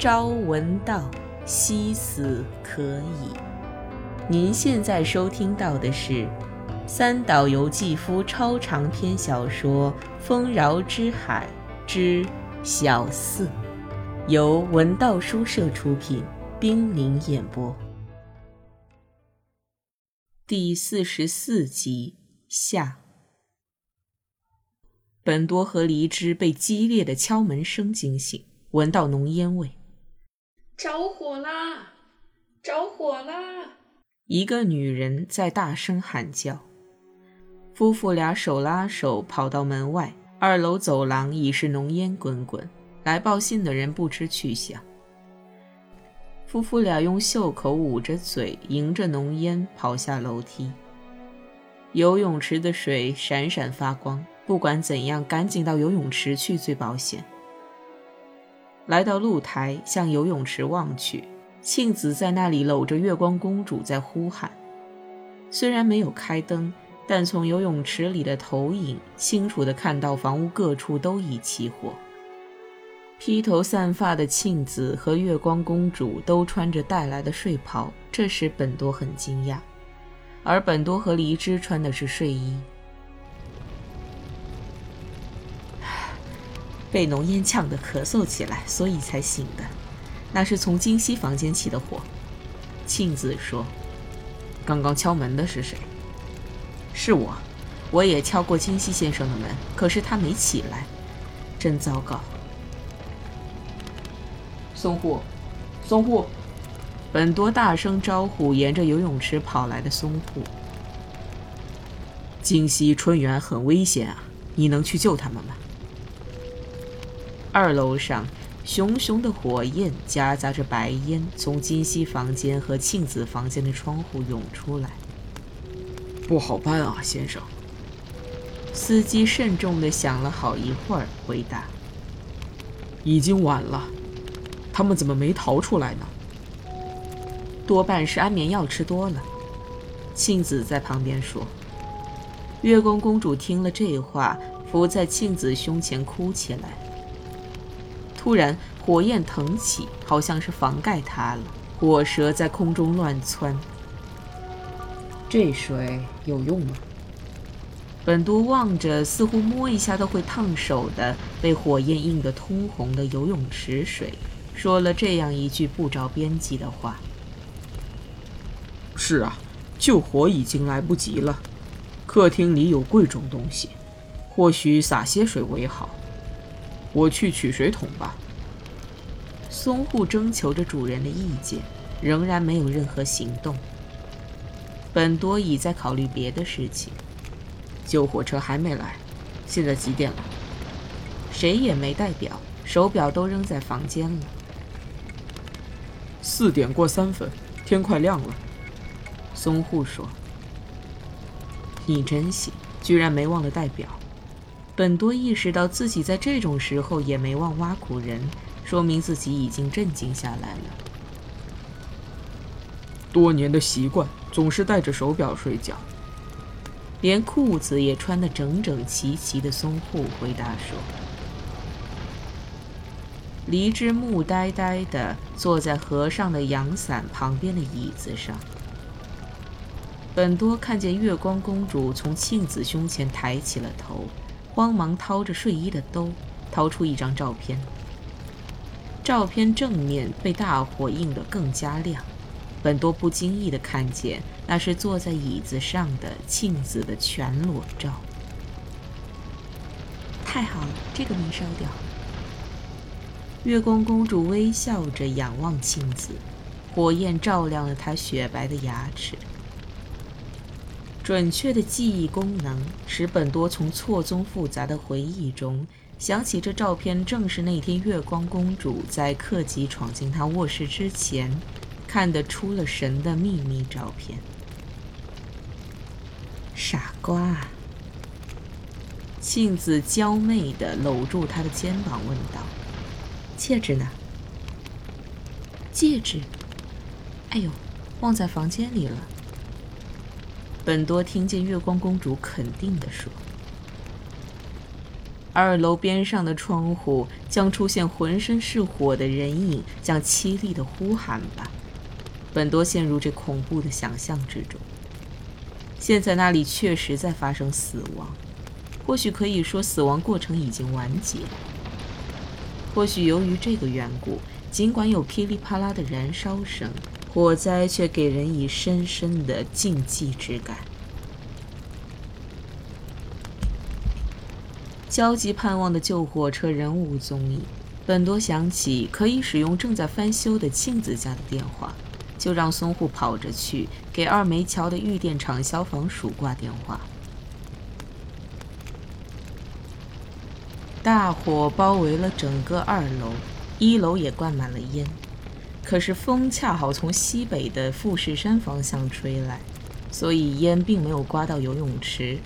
朝闻道，夕死可矣。您现在收听到的是三岛由纪夫超长篇小说《丰饶之海之小四》，由文道书社出品，冰凌演播，第四十四集下。本多和黎枝被激烈的敲门声惊醒，闻到浓烟味。着火啦！着火啦！一个女人在大声喊叫。夫妇俩手拉手跑到门外，二楼走廊已是浓烟滚滚，来报信的人不知去向。夫妇俩用袖口捂着嘴，迎着浓烟跑下楼梯。游泳池的水闪闪发光，不管怎样，赶紧到游泳池去最保险。来到露台，向游泳池望去，庆子在那里搂着月光公主在呼喊。虽然没有开灯，但从游泳池里的投影清楚地看到房屋各处都已起火。披头散发的庆子和月光公主都穿着带来的睡袍，这使本多很惊讶。而本多和黎枝穿的是睡衣。被浓烟呛得咳嗽起来，所以才醒的。那是从金熙房间起的火。庆子说：“刚刚敲门的是谁？”“是我，我也敲过金熙先生的门，可是他没起来，真糟糕。”松户，松户，本多大声招呼沿着游泳池跑来的松户。金西、春元很危险啊，你能去救他们吗？二楼上，熊熊的火焰夹杂着白烟，从金熙房间和庆子房间的窗户涌出来。不好办啊，先生。司机慎重地想了好一会儿，回答：“已经晚了，他们怎么没逃出来呢？”多半是安眠药吃多了。庆子在旁边说。月宫公主听了这话，伏在庆子胸前哭起来。突然，火焰腾起，好像是房盖塌了，火舌在空中乱窜。这水有用吗？本都望着似乎摸一下都会烫手的被火焰映得通红的游泳池水，说了这样一句不着边际的话：“是啊，救火已经来不及了。客厅里有贵重东西，或许洒些水为好。”我去取水桶吧。松户征求着主人的意见，仍然没有任何行动。本多已在考虑别的事情。救火车还没来，现在几点了？谁也没带表，手表都扔在房间了。四点过三分，天快亮了。松户说：“你真行，居然没忘了带表。”本多意识到自己在这种时候也没忘挖苦人，说明自己已经镇静下来了。多年的习惯，总是戴着手表睡觉。连裤子也穿得整整齐齐的松户回答说：“黎之木呆呆地坐在和尚的阳伞旁边的椅子上。”本多看见月光公主从庆子胸前抬起了头。慌忙掏着睡衣的兜，掏出一张照片。照片正面被大火映得更加亮，本多不经意地看见那是坐在椅子上的庆子的全裸照。太好了，这个没烧掉。月光公主微笑着仰望庆子，火焰照亮了她雪白的牙齿。准确的记忆功能使本多从错综复杂的回忆中想起，这照片正是那天月光公主在客机闯进他卧室之前看得出了神的秘密照片。傻瓜！庆子娇媚地搂住他的肩膀，问道：“戒指呢？”戒指？哎呦，忘在房间里了。本多听见月光公主肯定地说：“二楼边上的窗户将出现浑身是火的人影，将凄厉的呼喊吧。本多陷入这恐怖的想象之中。现在那里确实在发生死亡，或许可以说死亡过程已经完结。或许由于这个缘故，尽管有噼里啪啦的燃烧声，火灾却给人以深深的禁忌之感。焦急盼望的救火车人无踪影，本多想起可以使用正在翻修的庆子家的电话，就让松户跑着去给二梅桥的玉电厂消防署挂电话。大火包围了整个二楼，一楼也灌满了烟，可是风恰好从西北的富士山方向吹来，所以烟并没有刮到游泳池，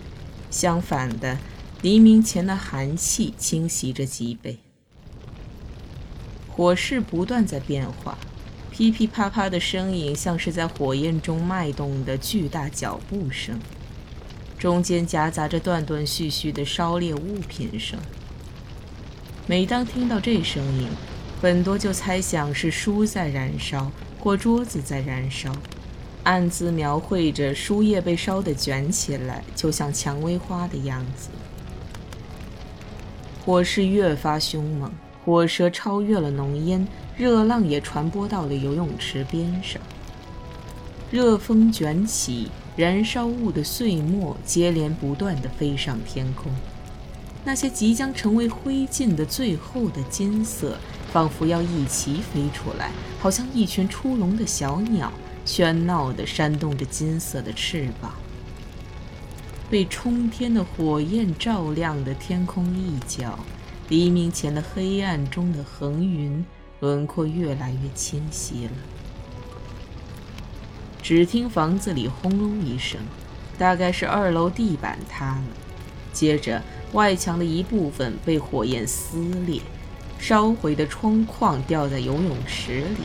相反的。黎明前的寒气侵袭着脊背，火势不断在变化，噼噼啪啪的声音像是在火焰中脉动的巨大脚步声，中间夹杂着断断续续的烧裂物品声。每当听到这声音，本多就猜想是书在燃烧或桌子在燃烧，暗自描绘着书页被烧得卷起来，就像蔷薇花的样子。火势越发凶猛，火舌超越了浓烟，热浪也传播到了游泳池边上。热风卷起，燃烧物的碎末接连不断地飞上天空。那些即将成为灰烬的最后的金色，仿佛要一齐飞出来，好像一群出笼的小鸟，喧闹地扇动着金色的翅膀。被冲天的火焰照亮的天空一角，黎明前的黑暗中的横云轮廓越来越清晰了。只听房子里轰隆一声，大概是二楼地板塌了，接着外墙的一部分被火焰撕裂，烧毁的窗框掉在游泳池里，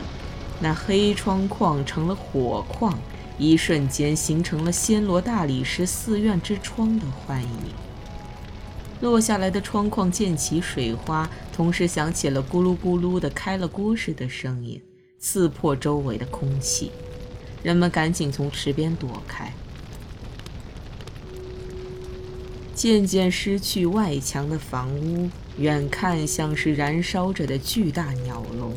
那黑窗框成了火框。一瞬间形成了暹罗大理石寺院之窗的幻影。落下来的窗框溅起水花，同时响起了咕噜咕噜的开了锅似的声音，刺破周围的空气。人们赶紧从池边躲开。渐渐失去外墙的房屋，远看像是燃烧着的巨大鸟笼。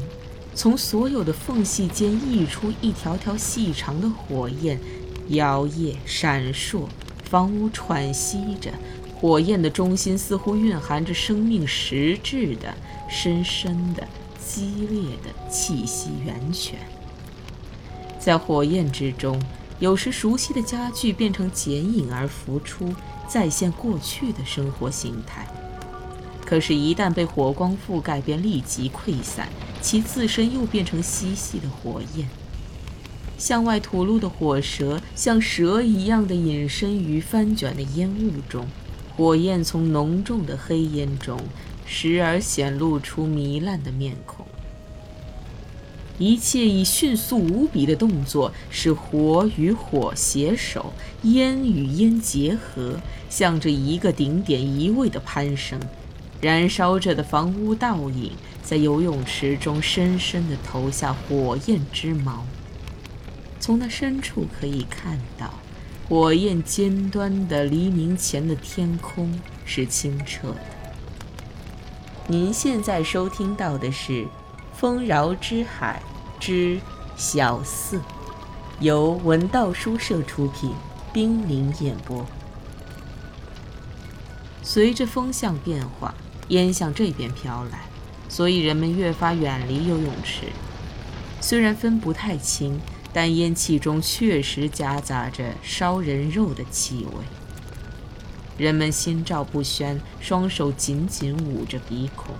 从所有的缝隙间溢出一条条细长的火焰，摇曳闪烁，房屋喘息着。火焰的中心似乎蕴含着生命实质的、深深的、激烈的气息源泉。在火焰之中，有时熟悉的家具变成剪影而浮出，再现过去的生活形态。可是，一旦被火光覆盖，便立即溃散，其自身又变成细细的火焰。向外吐露的火舌像蛇一样的隐身于翻卷的烟雾中，火焰从浓重的黑烟中时而显露出糜烂的面孔。一切以迅速无比的动作，使火与火携手，烟与烟结合，向着一个顶点一味的攀升。燃烧着的房屋倒影，在游泳池中深深地投下火焰之矛。从那深处可以看到，火焰尖端的黎明前的天空是清澈的。您现在收听到的是《丰饶之海之小四》，由文道书社出品，冰凌演播。随着风向变化。烟向这边飘来，所以人们越发远离游泳池。虽然分不太清，但烟气中确实夹杂着烧人肉的气味。人们心照不宣，双手紧紧捂着鼻孔。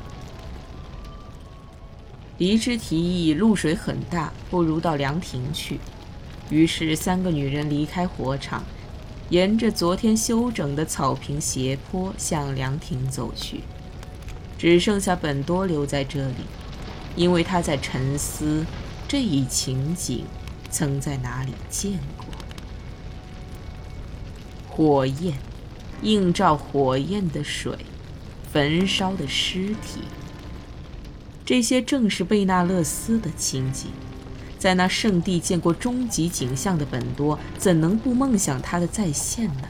黎之提议露水很大，不如到凉亭去。于是三个女人离开火场，沿着昨天修整的草坪斜坡向凉亭走去。只剩下本多留在这里，因为他在沉思这一情景曾在哪里见过。火焰映照火焰的水，焚烧的尸体。这些正是贝纳勒斯的情景。在那圣地见过终极景象的本多，怎能不梦想他的再现呢？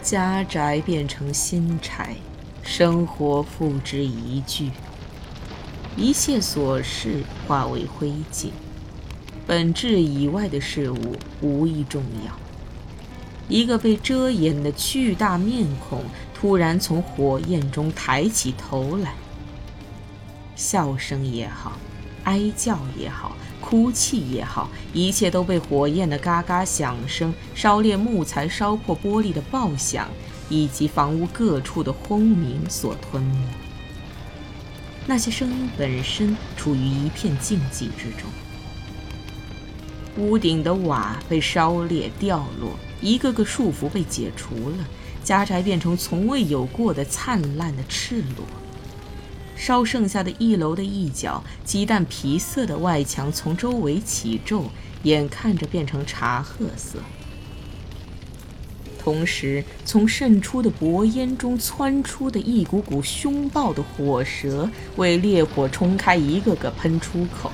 家宅变成新柴，生活付之一炬，一切琐事化为灰烬，本质以外的事物无一重要。一个被遮掩的巨大面孔突然从火焰中抬起头来，笑声也好。哀叫也好，哭泣也好，一切都被火焰的嘎嘎响声、烧裂木材、烧破玻璃的爆响，以及房屋各处的轰鸣所吞没。那些声音本身处于一片静寂之中。屋顶的瓦被烧裂掉落，一个个束缚被解除了，家宅变成从未有过的灿烂的赤裸。烧剩下的一楼的一角，鸡蛋皮色的外墙从周围起皱，眼看着变成茶褐色。同时，从渗出的薄烟中窜出的一股股凶暴的火舌，为烈火冲开一个个喷出口。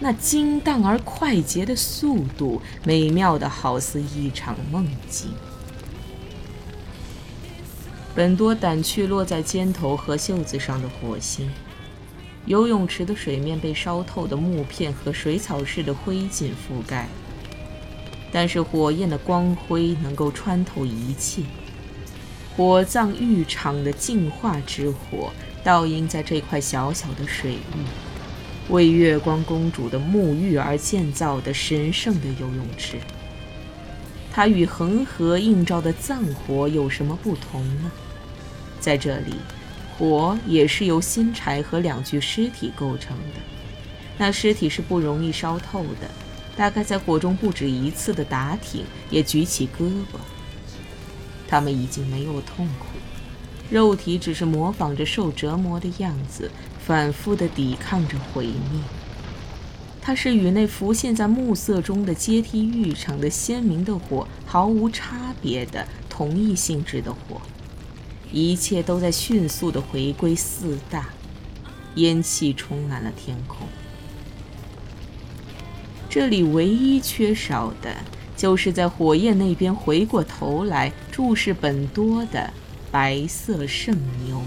那精当而快捷的速度，美妙的好似一场梦境。本多掸去落在肩头和袖子上的火星，游泳池的水面被烧透的木片和水草似的灰烬覆盖，但是火焰的光辉能够穿透一切。火葬浴场的净化之火倒映在这块小小的水域，为月光公主的沐浴而建造的神圣的游泳池。它与恒河映照的葬火有什么不同呢？在这里，火也是由新柴和两具尸体构成的。那尸体是不容易烧透的，大概在火中不止一次的打挺，也举起胳膊。他们已经没有痛苦，肉体只是模仿着受折磨的样子，反复地抵抗着毁灭。它是与那浮现在暮色中的阶梯浴场的鲜明的火毫无差别的同一性质的火，一切都在迅速的回归四大，烟气充满了天空。这里唯一缺少的，就是在火焰那边回过头来注视本多的白色圣牛。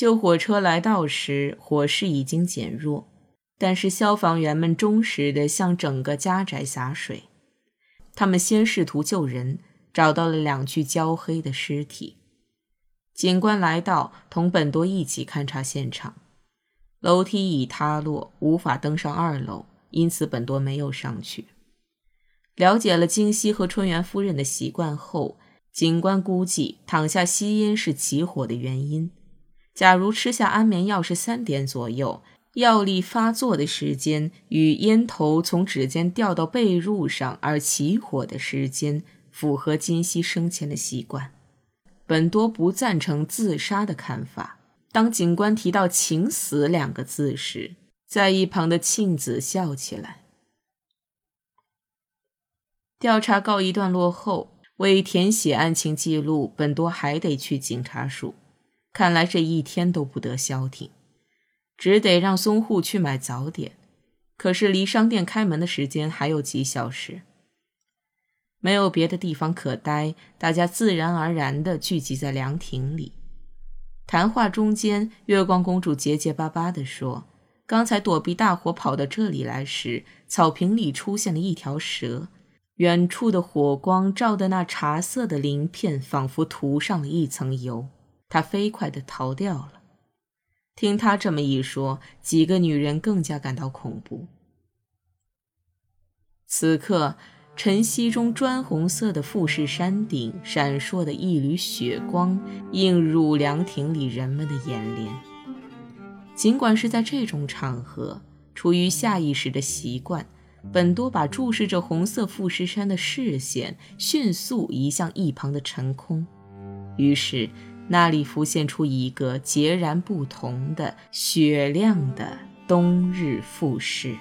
救火车来到时，火势已经减弱，但是消防员们忠实地向整个家宅洒水。他们先试图救人，找到了两具焦黑的尸体。警官来到，同本多一起勘察现场。楼梯已塌落，无法登上二楼，因此本多没有上去。了解了京西和春元夫人的习惯后，警官估计躺下吸烟是起火的原因。假如吃下安眠药是三点左右，药力发作的时间与烟头从指尖掉到被褥上而起火的时间符合金熙生前的习惯。本多不赞成自杀的看法。当警官提到“请死”两个字时，在一旁的庆子笑起来。调查告一段落后，为填写案情记录，本多还得去警察署。看来这一天都不得消停，只得让松户去买早点。可是离商店开门的时间还有几小时，没有别的地方可待，大家自然而然地聚集在凉亭里。谈话中间，月光公主结结巴巴地说：“刚才躲避大火跑到这里来时，草坪里出现了一条蛇，远处的火光照得那茶色的鳞片仿佛涂上了一层油。”他飞快地逃掉了。听他这么一说，几个女人更加感到恐怖。此刻，晨曦中砖红色的富士山顶闪烁的一缕血光，映入凉亭里人们的眼帘。尽管是在这种场合，出于下意识的习惯，本多把注视着红色富士山的视线迅速移向一旁的晨空，于是那里浮现出一个截然不同的雪亮的冬日富士。